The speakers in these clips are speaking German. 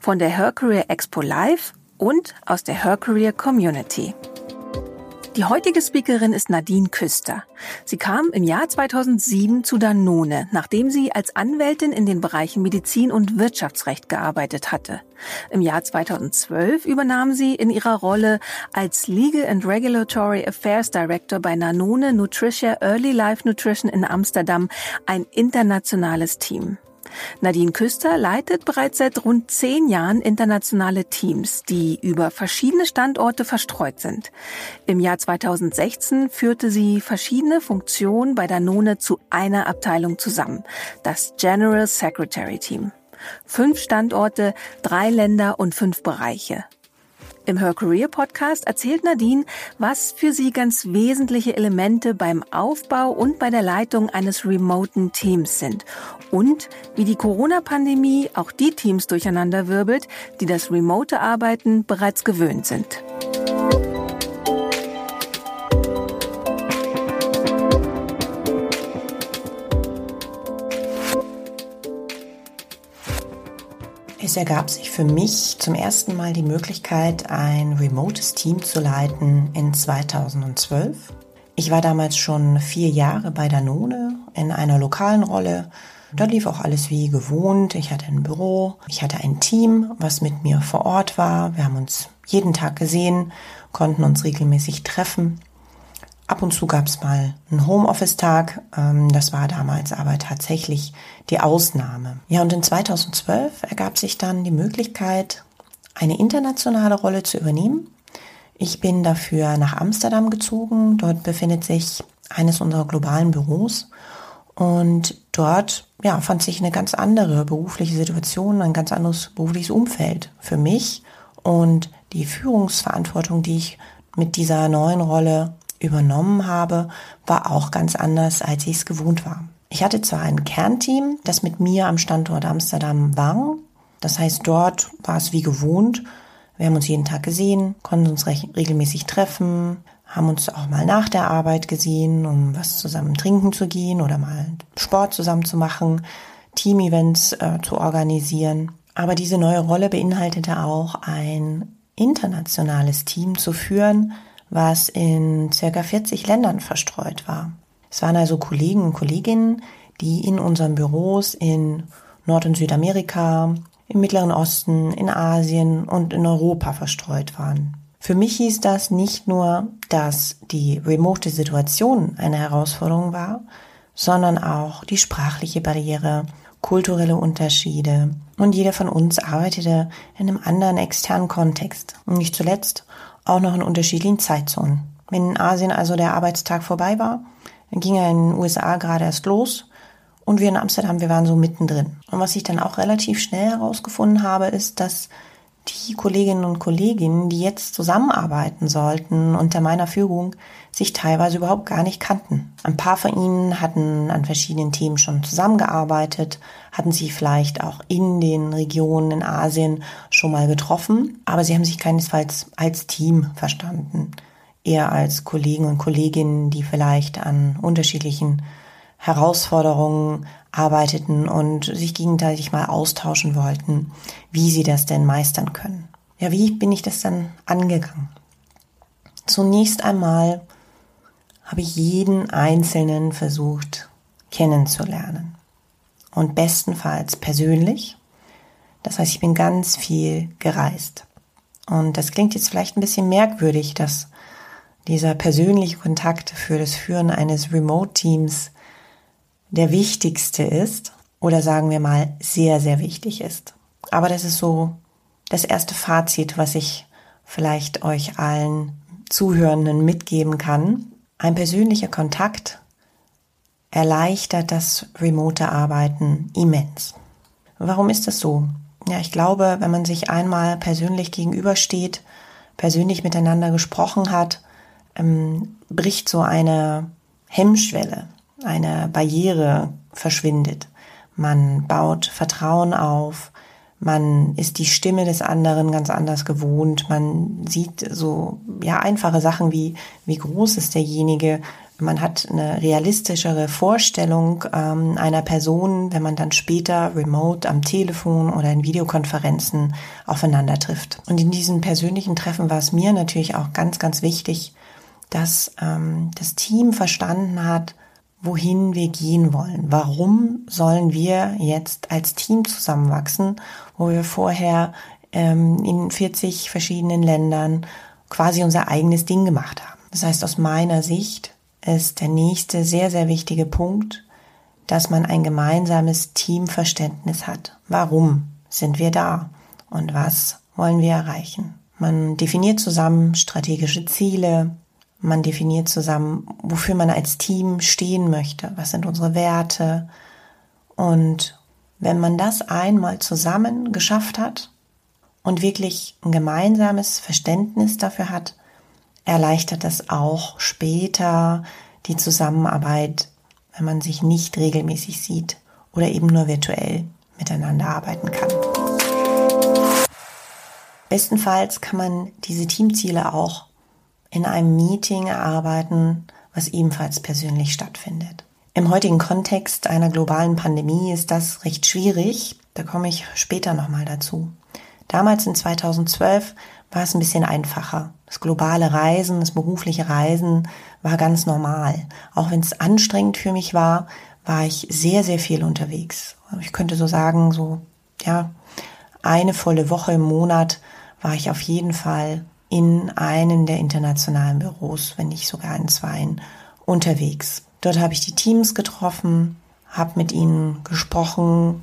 Von der Her Career Expo Live und aus der Her Career Community. Die heutige Speakerin ist Nadine Küster. Sie kam im Jahr 2007 zu Danone, nachdem sie als Anwältin in den Bereichen Medizin und Wirtschaftsrecht gearbeitet hatte. Im Jahr 2012 übernahm sie in ihrer Rolle als Legal and Regulatory Affairs Director bei Danone Nutricia Early Life Nutrition in Amsterdam ein internationales Team. Nadine Küster leitet bereits seit rund zehn Jahren internationale Teams, die über verschiedene Standorte verstreut sind. Im Jahr 2016 führte sie verschiedene Funktionen bei Danone zu einer Abteilung zusammen, das General Secretary Team. Fünf Standorte, drei Länder und fünf Bereiche. Im Her Career Podcast erzählt Nadine, was für sie ganz wesentliche Elemente beim Aufbau und bei der Leitung eines remoten Teams sind und wie die Corona-Pandemie auch die Teams durcheinanderwirbelt, die das remote Arbeiten bereits gewöhnt sind. Es ergab sich für mich zum ersten Mal die Möglichkeit, ein remotes Team zu leiten in 2012. Ich war damals schon vier Jahre bei Danone in einer lokalen Rolle. Dort lief auch alles wie gewohnt. Ich hatte ein Büro, ich hatte ein Team, was mit mir vor Ort war. Wir haben uns jeden Tag gesehen, konnten uns regelmäßig treffen. Ab und zu gab es mal einen Homeoffice-Tag. Ähm, das war damals aber tatsächlich die Ausnahme. Ja, und in 2012 ergab sich dann die Möglichkeit, eine internationale Rolle zu übernehmen. Ich bin dafür nach Amsterdam gezogen. Dort befindet sich eines unserer globalen Büros. Und dort ja, fand sich eine ganz andere berufliche Situation, ein ganz anderes berufliches Umfeld für mich. Und die Führungsverantwortung, die ich mit dieser neuen Rolle übernommen habe, war auch ganz anders, als ich es gewohnt war. Ich hatte zwar ein Kernteam, das mit mir am Standort Amsterdam war. Das heißt, dort war es wie gewohnt. Wir haben uns jeden Tag gesehen, konnten uns regelmäßig treffen, haben uns auch mal nach der Arbeit gesehen, um was zusammen trinken zu gehen oder mal Sport zusammen zu machen, Team-Events äh, zu organisieren. Aber diese neue Rolle beinhaltete auch ein internationales Team zu führen, was in circa 40 Ländern verstreut war. Es waren also Kollegen und Kolleginnen, die in unseren Büros in Nord- und Südamerika, im Mittleren Osten, in Asien und in Europa verstreut waren. Für mich hieß das nicht nur, dass die remote Situation eine Herausforderung war, sondern auch die sprachliche Barriere, kulturelle Unterschiede und jeder von uns arbeitete in einem anderen externen Kontext. Und nicht zuletzt auch noch in unterschiedlichen Zeitzonen. Wenn in Asien also der Arbeitstag vorbei war, dann ging er in den USA gerade erst los und wir in Amsterdam, wir waren so mittendrin. Und was ich dann auch relativ schnell herausgefunden habe, ist, dass die Kolleginnen und Kollegen, die jetzt zusammenarbeiten sollten unter meiner Führung, sich teilweise überhaupt gar nicht kannten. Ein paar von ihnen hatten an verschiedenen Themen schon zusammengearbeitet, hatten sich vielleicht auch in den Regionen in Asien schon mal getroffen, aber sie haben sich keinesfalls als Team verstanden, eher als Kollegen und Kolleginnen, die vielleicht an unterschiedlichen Herausforderungen arbeiteten und sich gegenseitig mal austauschen wollten, wie sie das denn meistern können. Ja, wie bin ich das dann angegangen? Zunächst einmal habe ich jeden Einzelnen versucht kennenzulernen. Und bestenfalls persönlich. Das heißt, ich bin ganz viel gereist. Und das klingt jetzt vielleicht ein bisschen merkwürdig, dass dieser persönliche Kontakt für das Führen eines Remote-Teams der wichtigste ist oder sagen wir mal sehr, sehr wichtig ist. Aber das ist so das erste Fazit, was ich vielleicht euch allen Zuhörenden mitgeben kann. Ein persönlicher Kontakt erleichtert das remote Arbeiten immens. Warum ist das so? ja, ich glaube, wenn man sich einmal persönlich gegenübersteht, persönlich miteinander gesprochen hat, ähm, bricht so eine Hemmschwelle, eine Barriere verschwindet. Man baut Vertrauen auf, man ist die Stimme des anderen ganz anders gewohnt, man sieht so ja einfache Sachen wie wie groß ist derjenige, man hat eine realistischere Vorstellung ähm, einer Person, wenn man dann später remote am Telefon oder in Videokonferenzen aufeinander trifft. Und in diesen persönlichen Treffen war es mir natürlich auch ganz, ganz wichtig, dass ähm, das Team verstanden hat, wohin wir gehen wollen. Warum sollen wir jetzt als Team zusammenwachsen, wo wir vorher ähm, in 40 verschiedenen Ländern quasi unser eigenes Ding gemacht haben. Das heißt, aus meiner Sicht ist der nächste sehr, sehr wichtige Punkt, dass man ein gemeinsames Teamverständnis hat. Warum sind wir da und was wollen wir erreichen? Man definiert zusammen strategische Ziele, man definiert zusammen, wofür man als Team stehen möchte, was sind unsere Werte. Und wenn man das einmal zusammen geschafft hat und wirklich ein gemeinsames Verständnis dafür hat, erleichtert das auch später die Zusammenarbeit, wenn man sich nicht regelmäßig sieht oder eben nur virtuell miteinander arbeiten kann. Bestenfalls kann man diese Teamziele auch in einem Meeting erarbeiten, was ebenfalls persönlich stattfindet. Im heutigen Kontext einer globalen Pandemie ist das recht schwierig. Da komme ich später nochmal dazu. Damals in 2012 war es ein bisschen einfacher. Das globale Reisen, das berufliche Reisen war ganz normal. Auch wenn es anstrengend für mich war, war ich sehr, sehr viel unterwegs. Ich könnte so sagen, so, ja, eine volle Woche im Monat war ich auf jeden Fall in einen der internationalen Büros, wenn nicht sogar in zweien, unterwegs. Dort habe ich die Teams getroffen, habe mit ihnen gesprochen,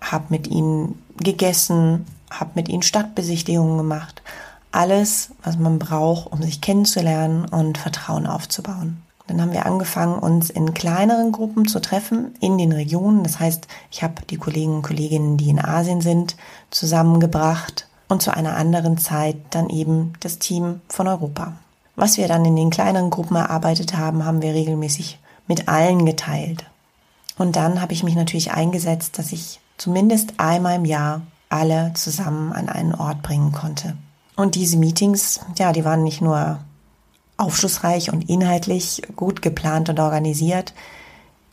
habe mit ihnen gegessen, habe mit ihnen Stadtbesichtigungen gemacht. Alles, was man braucht, um sich kennenzulernen und Vertrauen aufzubauen. Dann haben wir angefangen, uns in kleineren Gruppen zu treffen in den Regionen. Das heißt, ich habe die Kollegen und Kolleginnen, die in Asien sind, zusammengebracht und zu einer anderen Zeit dann eben das Team von Europa. Was wir dann in den kleineren Gruppen erarbeitet haben, haben wir regelmäßig mit allen geteilt. Und dann habe ich mich natürlich eingesetzt, dass ich zumindest einmal im Jahr alle zusammen an einen Ort bringen konnte. Und diese Meetings, ja, die waren nicht nur aufschlussreich und inhaltlich gut geplant und organisiert,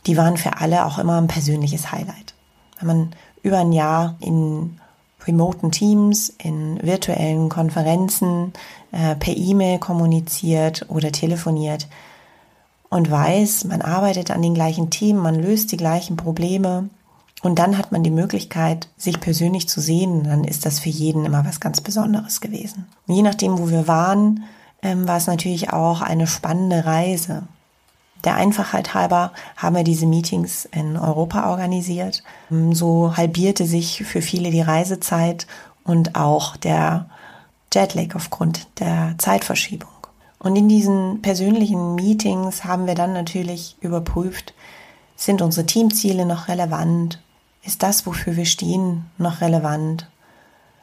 die waren für alle auch immer ein persönliches Highlight. Wenn man über ein Jahr in remoten Teams, in virtuellen Konferenzen, äh, per E-Mail kommuniziert oder telefoniert und weiß, man arbeitet an den gleichen Themen, man löst die gleichen Probleme, und dann hat man die Möglichkeit, sich persönlich zu sehen. Dann ist das für jeden immer was ganz Besonderes gewesen. Und je nachdem, wo wir waren, ähm, war es natürlich auch eine spannende Reise. Der Einfachheit halber haben wir diese Meetings in Europa organisiert. So halbierte sich für viele die Reisezeit und auch der Jetlag aufgrund der Zeitverschiebung. Und in diesen persönlichen Meetings haben wir dann natürlich überprüft, sind unsere Teamziele noch relevant? Ist das, wofür wir stehen, noch relevant?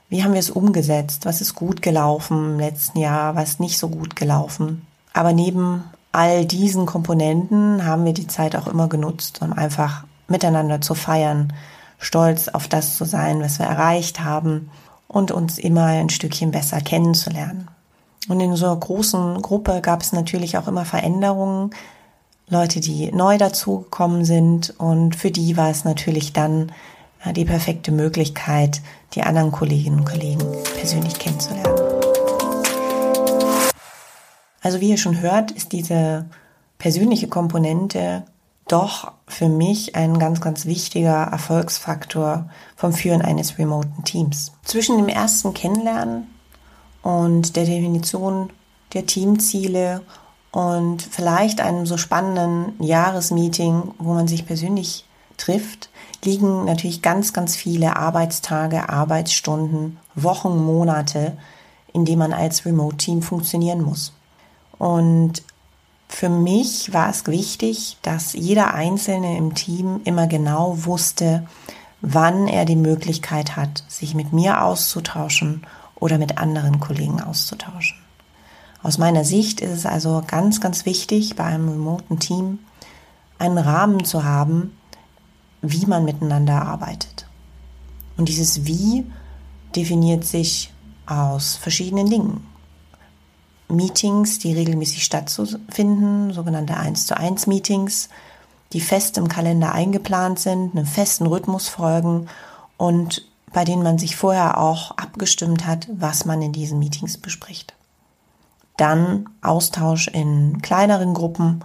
Wie haben wir es umgesetzt? Was ist gut gelaufen im letzten Jahr? Was nicht so gut gelaufen? Aber neben all diesen Komponenten haben wir die Zeit auch immer genutzt, um einfach miteinander zu feiern, stolz auf das zu sein, was wir erreicht haben und uns immer ein Stückchen besser kennenzulernen. Und in so einer großen Gruppe gab es natürlich auch immer Veränderungen, Leute, die neu dazugekommen sind. Und für die war es natürlich dann äh, die perfekte Möglichkeit, die anderen Kolleginnen und Kollegen persönlich kennenzulernen. Also wie ihr schon hört, ist diese persönliche Komponente doch für mich ein ganz, ganz wichtiger Erfolgsfaktor vom Führen eines remoten Teams. Zwischen dem ersten Kennenlernen und der Definition der Teamziele und vielleicht einem so spannenden Jahresmeeting, wo man sich persönlich trifft, liegen natürlich ganz, ganz viele Arbeitstage, Arbeitsstunden, Wochen, Monate, in denen man als Remote-Team funktionieren muss. Und für mich war es wichtig, dass jeder Einzelne im Team immer genau wusste, wann er die Möglichkeit hat, sich mit mir auszutauschen oder mit anderen Kollegen auszutauschen. Aus meiner Sicht ist es also ganz, ganz wichtig, bei einem remoten Team einen Rahmen zu haben, wie man miteinander arbeitet. Und dieses Wie definiert sich aus verschiedenen Dingen. Meetings, die regelmäßig stattfinden, sogenannte 1 zu 1 Meetings, die fest im Kalender eingeplant sind, einem festen Rhythmus folgen und bei denen man sich vorher auch abgestimmt hat, was man in diesen Meetings bespricht. Dann Austausch in kleineren Gruppen,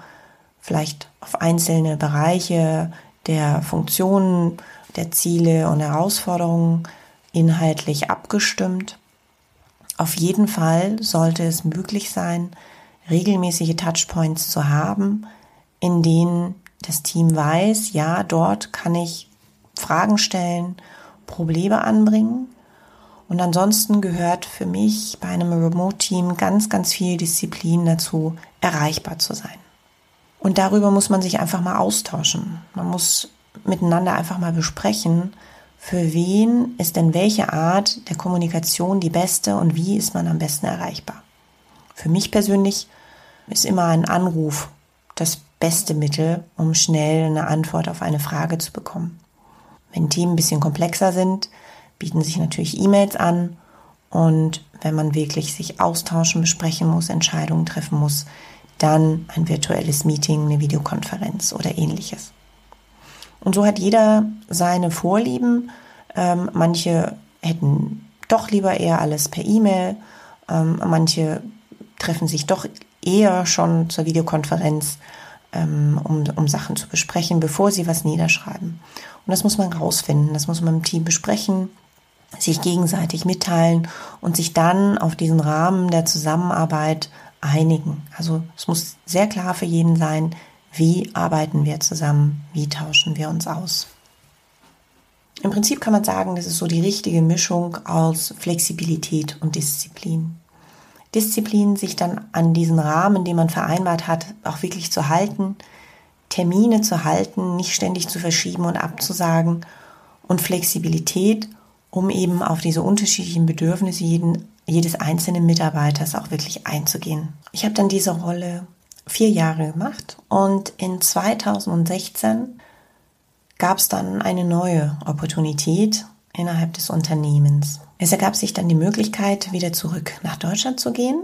vielleicht auf einzelne Bereiche der Funktionen, der Ziele und Herausforderungen inhaltlich abgestimmt. Auf jeden Fall sollte es möglich sein, regelmäßige Touchpoints zu haben, in denen das Team weiß, ja, dort kann ich Fragen stellen, Probleme anbringen. Und ansonsten gehört für mich bei einem Remote-Team ganz, ganz viel Disziplin dazu, erreichbar zu sein. Und darüber muss man sich einfach mal austauschen. Man muss miteinander einfach mal besprechen, für wen ist denn welche Art der Kommunikation die beste und wie ist man am besten erreichbar. Für mich persönlich ist immer ein Anruf das beste Mittel, um schnell eine Antwort auf eine Frage zu bekommen. Wenn Themen ein bisschen komplexer sind, bieten sich natürlich E-Mails an und wenn man wirklich sich austauschen, besprechen muss, Entscheidungen treffen muss, dann ein virtuelles Meeting, eine Videokonferenz oder ähnliches. Und so hat jeder seine Vorlieben. Ähm, manche hätten doch lieber eher alles per E-Mail. Ähm, manche treffen sich doch eher schon zur Videokonferenz, ähm, um, um Sachen zu besprechen, bevor sie was niederschreiben. Und das muss man rausfinden, das muss man im Team besprechen, sich gegenseitig mitteilen und sich dann auf diesen Rahmen der Zusammenarbeit einigen. Also es muss sehr klar für jeden sein, wie arbeiten wir zusammen, wie tauschen wir uns aus. Im Prinzip kann man sagen, das ist so die richtige Mischung aus Flexibilität und Disziplin. Disziplin, sich dann an diesen Rahmen, den man vereinbart hat, auch wirklich zu halten, Termine zu halten, nicht ständig zu verschieben und abzusagen und Flexibilität, um eben auf diese unterschiedlichen Bedürfnisse jeden, jedes einzelnen Mitarbeiters auch wirklich einzugehen. Ich habe dann diese Rolle vier Jahre gemacht und in 2016 gab es dann eine neue Opportunität innerhalb des Unternehmens. Es ergab sich dann die Möglichkeit, wieder zurück nach Deutschland zu gehen.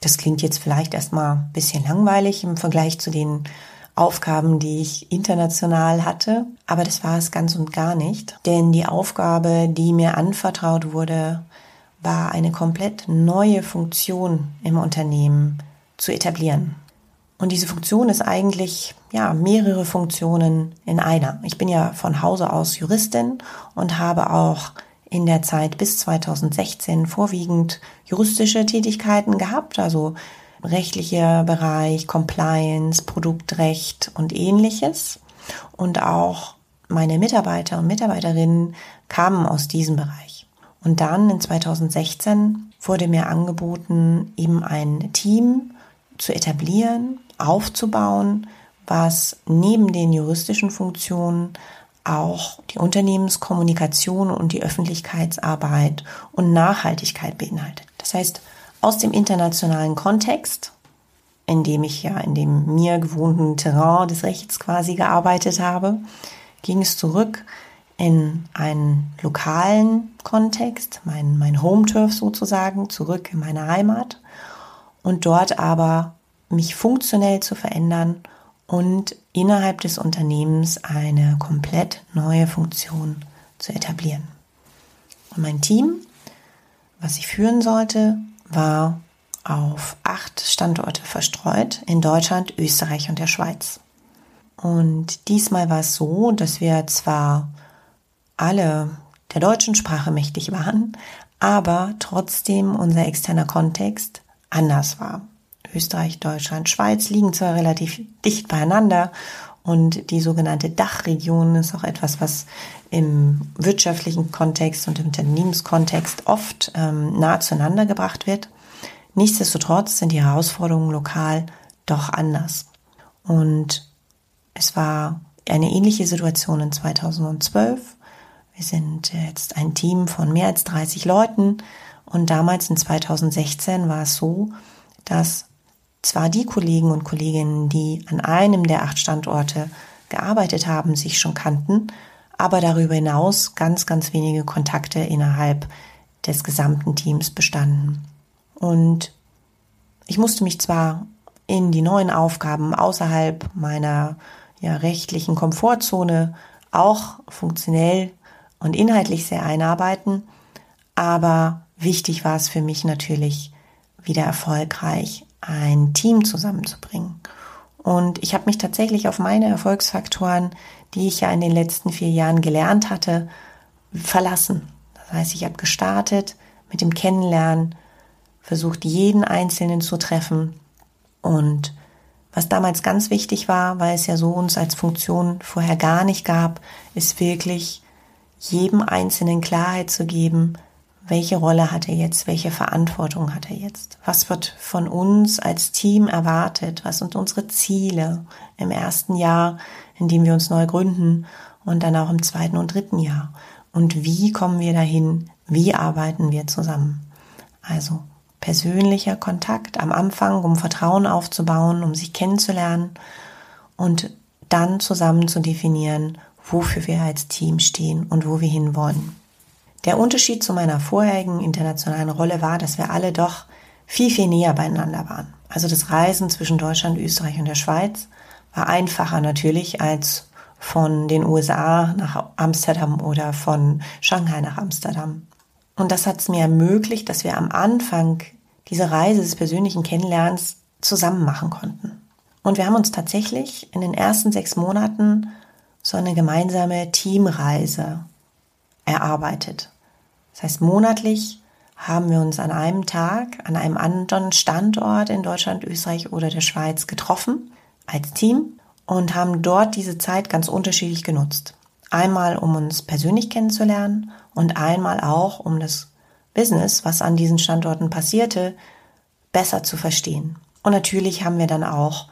Das klingt jetzt vielleicht erstmal ein bisschen langweilig im Vergleich zu den Aufgaben, die ich international hatte, aber das war es ganz und gar nicht, denn die Aufgabe, die mir anvertraut wurde, war eine komplett neue Funktion im Unternehmen zu etablieren. Und diese Funktion ist eigentlich, ja, mehrere Funktionen in einer. Ich bin ja von Hause aus Juristin und habe auch in der Zeit bis 2016 vorwiegend juristische Tätigkeiten gehabt, also rechtlicher Bereich, Compliance, Produktrecht und ähnliches. Und auch meine Mitarbeiter und Mitarbeiterinnen kamen aus diesem Bereich. Und dann in 2016 wurde mir angeboten, eben ein Team zu etablieren, aufzubauen, was neben den juristischen Funktionen auch die Unternehmenskommunikation und die Öffentlichkeitsarbeit und Nachhaltigkeit beinhaltet. Das heißt, aus dem internationalen Kontext, in dem ich ja in dem mir gewohnten Terrain des Rechts quasi gearbeitet habe, ging es zurück in einen lokalen Kontext, mein, mein Home-Turf sozusagen, zurück in meine Heimat und dort aber mich funktionell zu verändern und innerhalb des Unternehmens eine komplett neue Funktion zu etablieren. Und mein Team, was ich führen sollte, war auf acht Standorte verstreut in Deutschland, Österreich und der Schweiz. Und diesmal war es so, dass wir zwar alle der deutschen Sprache mächtig waren, aber trotzdem unser externer Kontext anders war. Österreich, Deutschland, Schweiz liegen zwar relativ dicht beieinander und die sogenannte Dachregion ist auch etwas, was im wirtschaftlichen Kontext und im Unternehmenskontext oft ähm, nahe zueinander gebracht wird. Nichtsdestotrotz sind die Herausforderungen lokal doch anders. Und es war eine ähnliche Situation in 2012. Wir sind jetzt ein Team von mehr als 30 Leuten und damals in 2016 war es so, dass zwar die Kollegen und Kolleginnen, die an einem der acht Standorte gearbeitet haben, sich schon kannten, aber darüber hinaus ganz, ganz wenige Kontakte innerhalb des gesamten Teams bestanden. Und ich musste mich zwar in die neuen Aufgaben außerhalb meiner ja, rechtlichen Komfortzone auch funktionell und inhaltlich sehr einarbeiten, aber wichtig war es für mich natürlich, wieder erfolgreich ein Team zusammenzubringen. Und ich habe mich tatsächlich auf meine Erfolgsfaktoren, die ich ja in den letzten vier Jahren gelernt hatte, verlassen. Das heißt, ich habe gestartet mit dem Kennenlernen, versucht jeden Einzelnen zu treffen. Und was damals ganz wichtig war, weil es ja so uns als Funktion vorher gar nicht gab, ist wirklich jedem Einzelnen Klarheit zu geben, welche Rolle hat er jetzt, welche Verantwortung hat er jetzt, was wird von uns als Team erwartet, was sind unsere Ziele im ersten Jahr, in dem wir uns neu gründen und dann auch im zweiten und dritten Jahr? Und wie kommen wir dahin, wie arbeiten wir zusammen. Also persönlicher Kontakt am Anfang, um Vertrauen aufzubauen, um sich kennenzulernen und dann zusammen zu definieren, wofür wir als Team stehen und wo wir hinwollen. Der Unterschied zu meiner vorherigen internationalen Rolle war, dass wir alle doch viel, viel näher beieinander waren. Also das Reisen zwischen Deutschland, Österreich und der Schweiz war einfacher natürlich als von den USA nach Amsterdam oder von Shanghai nach Amsterdam. Und das hat es mir ermöglicht, dass wir am Anfang diese Reise des persönlichen Kennenlernens zusammen machen konnten. Und wir haben uns tatsächlich in den ersten sechs Monaten so eine gemeinsame Teamreise erarbeitet. Das heißt, monatlich haben wir uns an einem Tag an einem anderen Standort in Deutschland, Österreich oder der Schweiz getroffen als Team und haben dort diese Zeit ganz unterschiedlich genutzt. Einmal, um uns persönlich kennenzulernen und einmal auch, um das Business, was an diesen Standorten passierte, besser zu verstehen. Und natürlich haben wir dann auch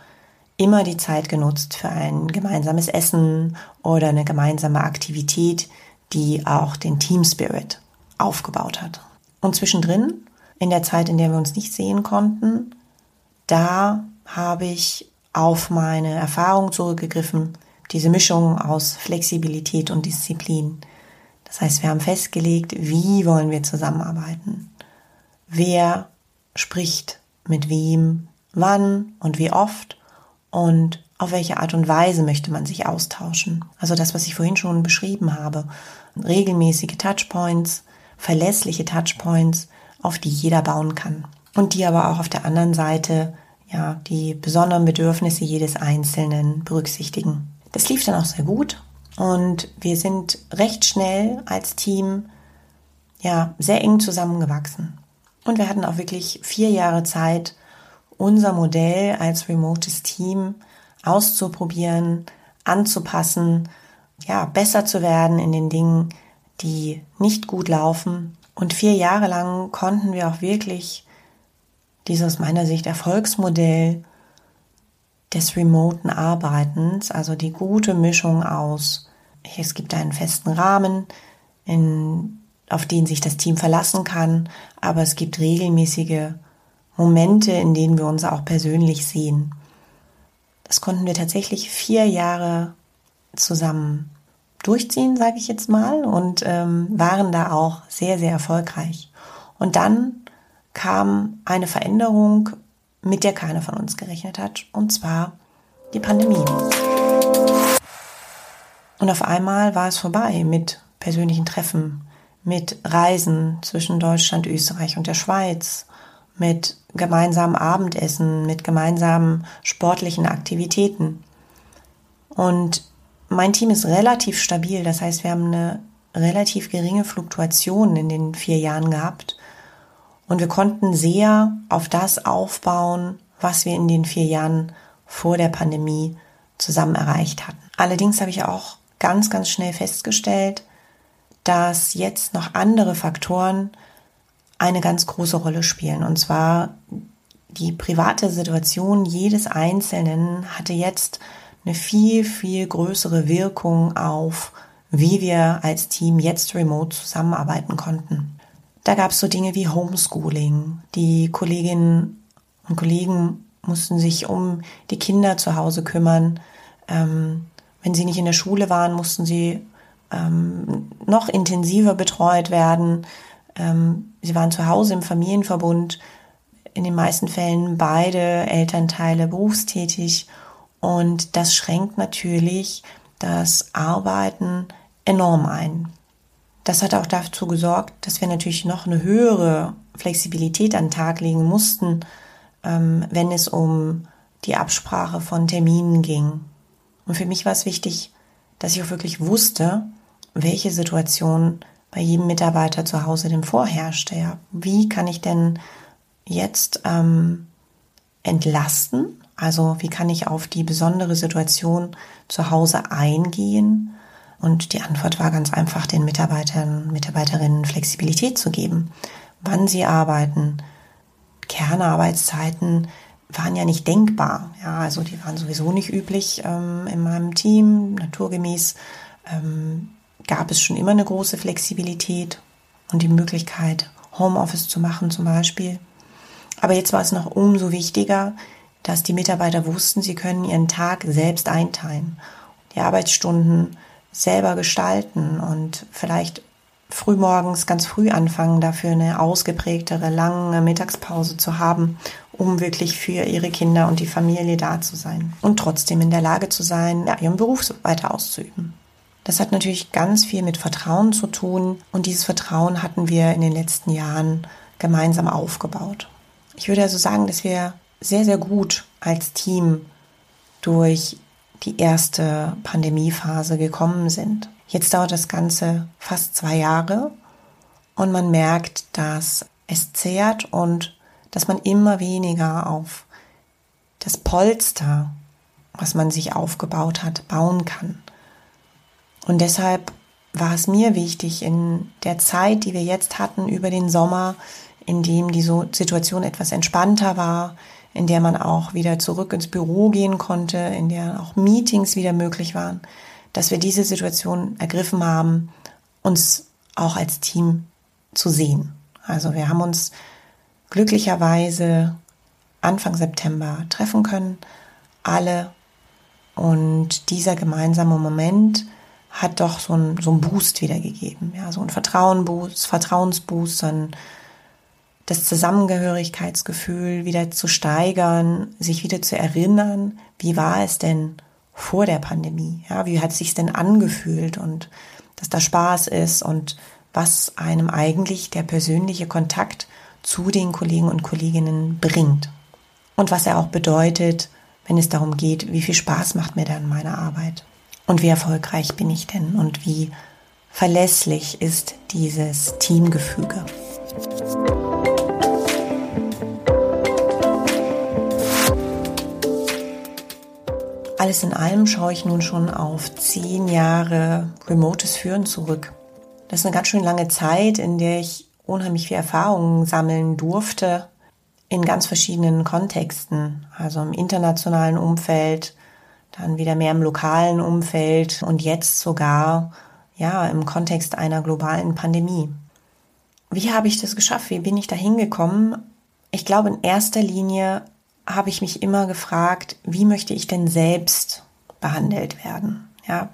immer die Zeit genutzt für ein gemeinsames Essen oder eine gemeinsame Aktivität, die auch den Team Spirit aufgebaut hat. Und zwischendrin, in der Zeit, in der wir uns nicht sehen konnten, da habe ich auf meine Erfahrung zurückgegriffen, diese Mischung aus Flexibilität und Disziplin. Das heißt, wir haben festgelegt, wie wollen wir zusammenarbeiten? Wer spricht mit wem, wann und wie oft und auf welche Art und Weise möchte man sich austauschen. Also das, was ich vorhin schon beschrieben habe. Regelmäßige Touchpoints, verlässliche Touchpoints, auf die jeder bauen kann. Und die aber auch auf der anderen Seite ja, die besonderen Bedürfnisse jedes Einzelnen berücksichtigen. Das lief dann auch sehr gut und wir sind recht schnell als Team ja sehr eng zusammengewachsen. Und wir hatten auch wirklich vier Jahre Zeit, unser Modell als remotes Team auszuprobieren, anzupassen, ja, besser zu werden in den Dingen, die nicht gut laufen. Und vier Jahre lang konnten wir auch wirklich dieses meiner Sicht Erfolgsmodell des remoten Arbeitens, also die gute Mischung aus, es gibt einen festen Rahmen, in, auf den sich das Team verlassen kann, aber es gibt regelmäßige Momente, in denen wir uns auch persönlich sehen. Das konnten wir tatsächlich vier Jahre zusammen durchziehen, sage ich jetzt mal, und ähm, waren da auch sehr, sehr erfolgreich. Und dann kam eine Veränderung, mit der keiner von uns gerechnet hat, und zwar die Pandemie. Und auf einmal war es vorbei mit persönlichen Treffen, mit Reisen zwischen Deutschland, Österreich und der Schweiz, mit gemeinsamen Abendessen, mit gemeinsamen sportlichen Aktivitäten. Und mein Team ist relativ stabil, das heißt, wir haben eine relativ geringe Fluktuation in den vier Jahren gehabt. Und wir konnten sehr auf das aufbauen, was wir in den vier Jahren vor der Pandemie zusammen erreicht hatten. Allerdings habe ich auch ganz, ganz schnell festgestellt, dass jetzt noch andere Faktoren eine ganz große Rolle spielen. Und zwar die private Situation jedes Einzelnen hatte jetzt eine viel, viel größere Wirkung auf, wie wir als Team jetzt remote zusammenarbeiten konnten. Da gab es so Dinge wie Homeschooling. Die Kolleginnen und Kollegen mussten sich um die Kinder zu Hause kümmern. Ähm, wenn sie nicht in der Schule waren, mussten sie ähm, noch intensiver betreut werden. Ähm, sie waren zu Hause im Familienverbund, in den meisten Fällen beide Elternteile berufstätig und das schränkt natürlich das Arbeiten enorm ein. Das hat auch dazu gesorgt, dass wir natürlich noch eine höhere Flexibilität an den Tag legen mussten, ähm, wenn es um die Absprache von Terminen ging. Und für mich war es wichtig, dass ich auch wirklich wusste, welche Situation bei jedem Mitarbeiter zu Hause denn vorherrschte. Ja. Wie kann ich denn jetzt ähm, entlasten? Also wie kann ich auf die besondere Situation zu Hause eingehen? Und die Antwort war ganz einfach, den Mitarbeitern, Mitarbeiterinnen Flexibilität zu geben, wann sie arbeiten. Kernarbeitszeiten waren ja nicht denkbar. Ja, also die waren sowieso nicht üblich ähm, in meinem Team. Naturgemäß ähm, gab es schon immer eine große Flexibilität und die Möglichkeit, Homeoffice zu machen zum Beispiel. Aber jetzt war es noch umso wichtiger, dass die Mitarbeiter wussten, sie können ihren Tag selbst einteilen, die Arbeitsstunden selber gestalten und vielleicht frühmorgens ganz früh anfangen, dafür eine ausgeprägtere, lange Mittagspause zu haben, um wirklich für ihre Kinder und die Familie da zu sein und trotzdem in der Lage zu sein, ja, ihren Beruf weiter auszuüben. Das hat natürlich ganz viel mit Vertrauen zu tun und dieses Vertrauen hatten wir in den letzten Jahren gemeinsam aufgebaut. Ich würde also sagen, dass wir sehr, sehr gut als Team durch die erste Pandemiephase gekommen sind. Jetzt dauert das Ganze fast zwei Jahre und man merkt, dass es zehrt und dass man immer weniger auf das Polster, was man sich aufgebaut hat, bauen kann. Und deshalb war es mir wichtig, in der Zeit, die wir jetzt hatten über den Sommer, in dem die Situation etwas entspannter war, in der man auch wieder zurück ins Büro gehen konnte, in der auch Meetings wieder möglich waren, dass wir diese Situation ergriffen haben, uns auch als Team zu sehen. Also wir haben uns glücklicherweise Anfang September treffen können, alle. Und dieser gemeinsame Moment hat doch so einen so Boost wiedergegeben. Ja, so ein Vertrauenboost, Vertrauensboost, dann das Zusammengehörigkeitsgefühl wieder zu steigern, sich wieder zu erinnern, wie war es denn vor der Pandemie? Ja, wie hat es sich denn angefühlt und dass da Spaß ist und was einem eigentlich der persönliche Kontakt zu den Kollegen und Kolleginnen bringt. Und was er auch bedeutet, wenn es darum geht, wie viel Spaß macht mir dann meine Arbeit. Und wie erfolgreich bin ich denn und wie verlässlich ist dieses Teamgefüge. Alles in allem schaue ich nun schon auf zehn Jahre remotes Führen zurück. Das ist eine ganz schön lange Zeit, in der ich unheimlich viel Erfahrungen sammeln durfte in ganz verschiedenen Kontexten, also im internationalen Umfeld, dann wieder mehr im lokalen Umfeld und jetzt sogar ja im Kontext einer globalen Pandemie. Wie habe ich das geschafft? Wie bin ich da hingekommen? Ich glaube, in erster Linie habe ich mich immer gefragt, wie möchte ich denn selbst behandelt werden? Ja,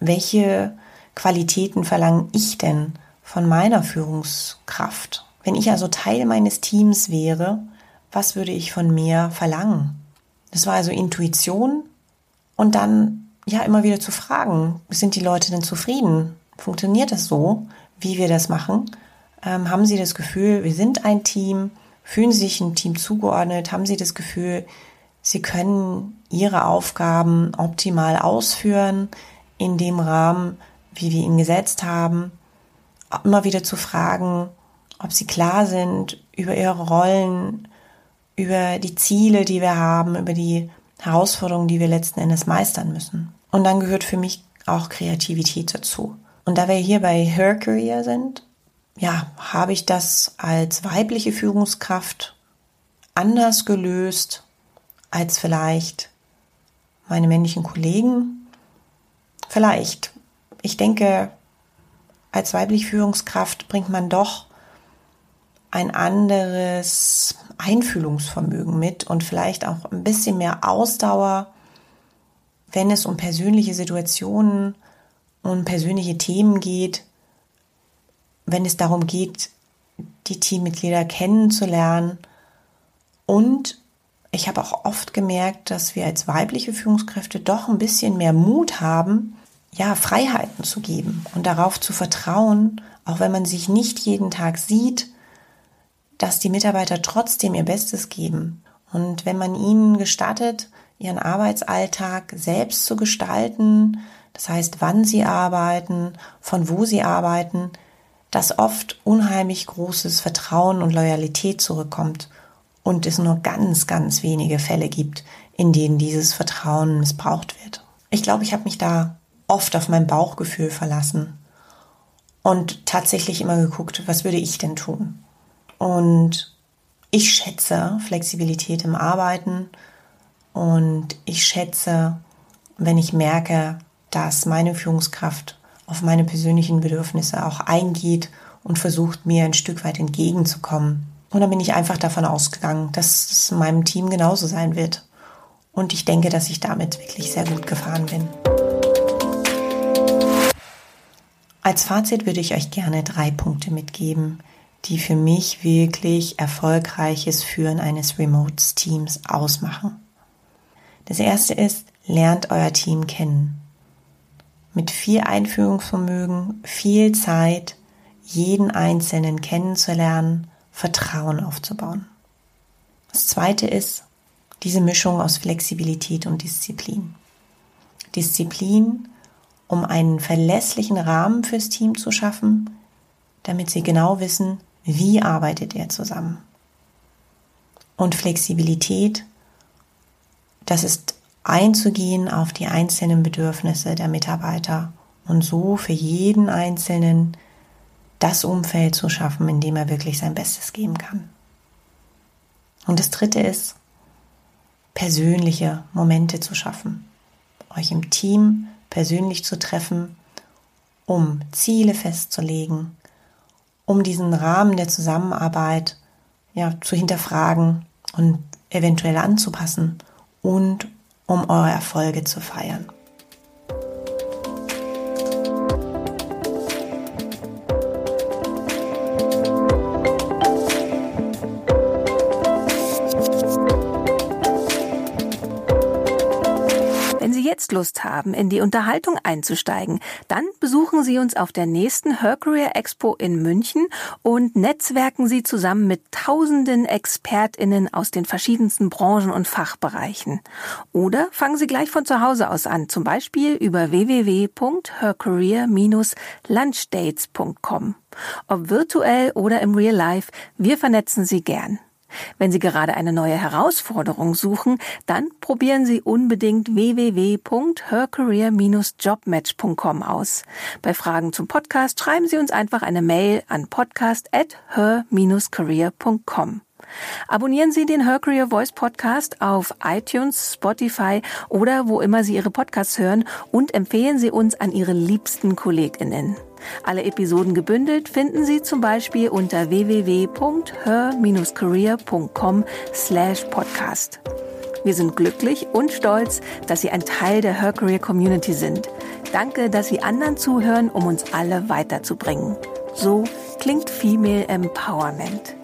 welche Qualitäten verlange ich denn von meiner Führungskraft? Wenn ich also Teil meines Teams wäre, was würde ich von mir verlangen? Das war also Intuition, und dann ja immer wieder zu fragen, sind die Leute denn zufrieden? Funktioniert das so, wie wir das machen? Ähm, haben sie das Gefühl, wir sind ein Team? Fühlen sie sich ein Team zugeordnet? Haben sie das Gefühl, sie können ihre Aufgaben optimal ausführen in dem Rahmen, wie wir ihn gesetzt haben? Immer wieder zu fragen, ob sie klar sind über ihre Rollen, über die Ziele, die wir haben, über die Herausforderungen, die wir letzten Endes meistern müssen. Und dann gehört für mich auch Kreativität dazu. Und da wir hier bei Her Career sind, ja, habe ich das als weibliche Führungskraft anders gelöst als vielleicht meine männlichen Kollegen. Vielleicht. ich denke, als weibliche Führungskraft bringt man doch ein anderes Einfühlungsvermögen mit und vielleicht auch ein bisschen mehr Ausdauer, wenn es um persönliche Situationen und persönliche Themen geht, wenn es darum geht, die Teammitglieder kennenzulernen. Und ich habe auch oft gemerkt, dass wir als weibliche Führungskräfte doch ein bisschen mehr Mut haben, ja, Freiheiten zu geben und darauf zu vertrauen, auch wenn man sich nicht jeden Tag sieht, dass die Mitarbeiter trotzdem ihr Bestes geben. Und wenn man ihnen gestattet, ihren Arbeitsalltag selbst zu gestalten, das heißt, wann sie arbeiten, von wo sie arbeiten, dass oft unheimlich großes Vertrauen und Loyalität zurückkommt und es nur ganz, ganz wenige Fälle gibt, in denen dieses Vertrauen missbraucht wird. Ich glaube, ich habe mich da oft auf mein Bauchgefühl verlassen und tatsächlich immer geguckt, was würde ich denn tun? Und ich schätze Flexibilität im Arbeiten und ich schätze, wenn ich merke, dass meine Führungskraft auf meine persönlichen Bedürfnisse auch eingeht und versucht, mir ein Stück weit entgegenzukommen. Und dann bin ich einfach davon ausgegangen, dass es meinem Team genauso sein wird. Und ich denke, dass ich damit wirklich sehr gut gefahren bin. Als Fazit würde ich euch gerne drei Punkte mitgeben, die für mich wirklich erfolgreiches Führen eines Remote-Teams ausmachen. Das erste ist, lernt euer Team kennen. Mit viel Einführungsvermögen, viel Zeit, jeden Einzelnen kennenzulernen, Vertrauen aufzubauen. Das zweite ist diese Mischung aus Flexibilität und Disziplin. Disziplin, um einen verlässlichen Rahmen fürs Team zu schaffen, damit sie genau wissen, wie arbeitet er zusammen? Und Flexibilität, das ist einzugehen auf die einzelnen Bedürfnisse der Mitarbeiter und so für jeden Einzelnen das Umfeld zu schaffen, in dem er wirklich sein Bestes geben kann. Und das Dritte ist, persönliche Momente zu schaffen, euch im Team persönlich zu treffen, um Ziele festzulegen, um diesen Rahmen der Zusammenarbeit ja, zu hinterfragen und eventuell anzupassen und um eure Erfolge zu feiern. Jetzt Lust haben, in die Unterhaltung einzusteigen, dann besuchen Sie uns auf der nächsten Her Career Expo in München und netzwerken Sie zusammen mit tausenden ExpertInnen aus den verschiedensten Branchen und Fachbereichen. Oder fangen Sie gleich von zu Hause aus an, zum Beispiel über www.hercareer-lunchdates.com. Ob virtuell oder im Real Life, wir vernetzen Sie gern. Wenn Sie gerade eine neue Herausforderung suchen, dann probieren Sie unbedingt www.hercareer-jobmatch.com aus. Bei Fragen zum Podcast schreiben Sie uns einfach eine Mail an podcast@her-career.com. Abonnieren Sie den Her Career Voice Podcast auf iTunes, Spotify oder wo immer Sie Ihre Podcasts hören und empfehlen Sie uns an Ihre liebsten KollegInnen. Alle Episoden gebündelt finden Sie zum Beispiel unter www.her-career.com slash podcast. Wir sind glücklich und stolz, dass Sie ein Teil der Her Career Community sind. Danke, dass Sie anderen zuhören, um uns alle weiterzubringen. So klingt Female Empowerment.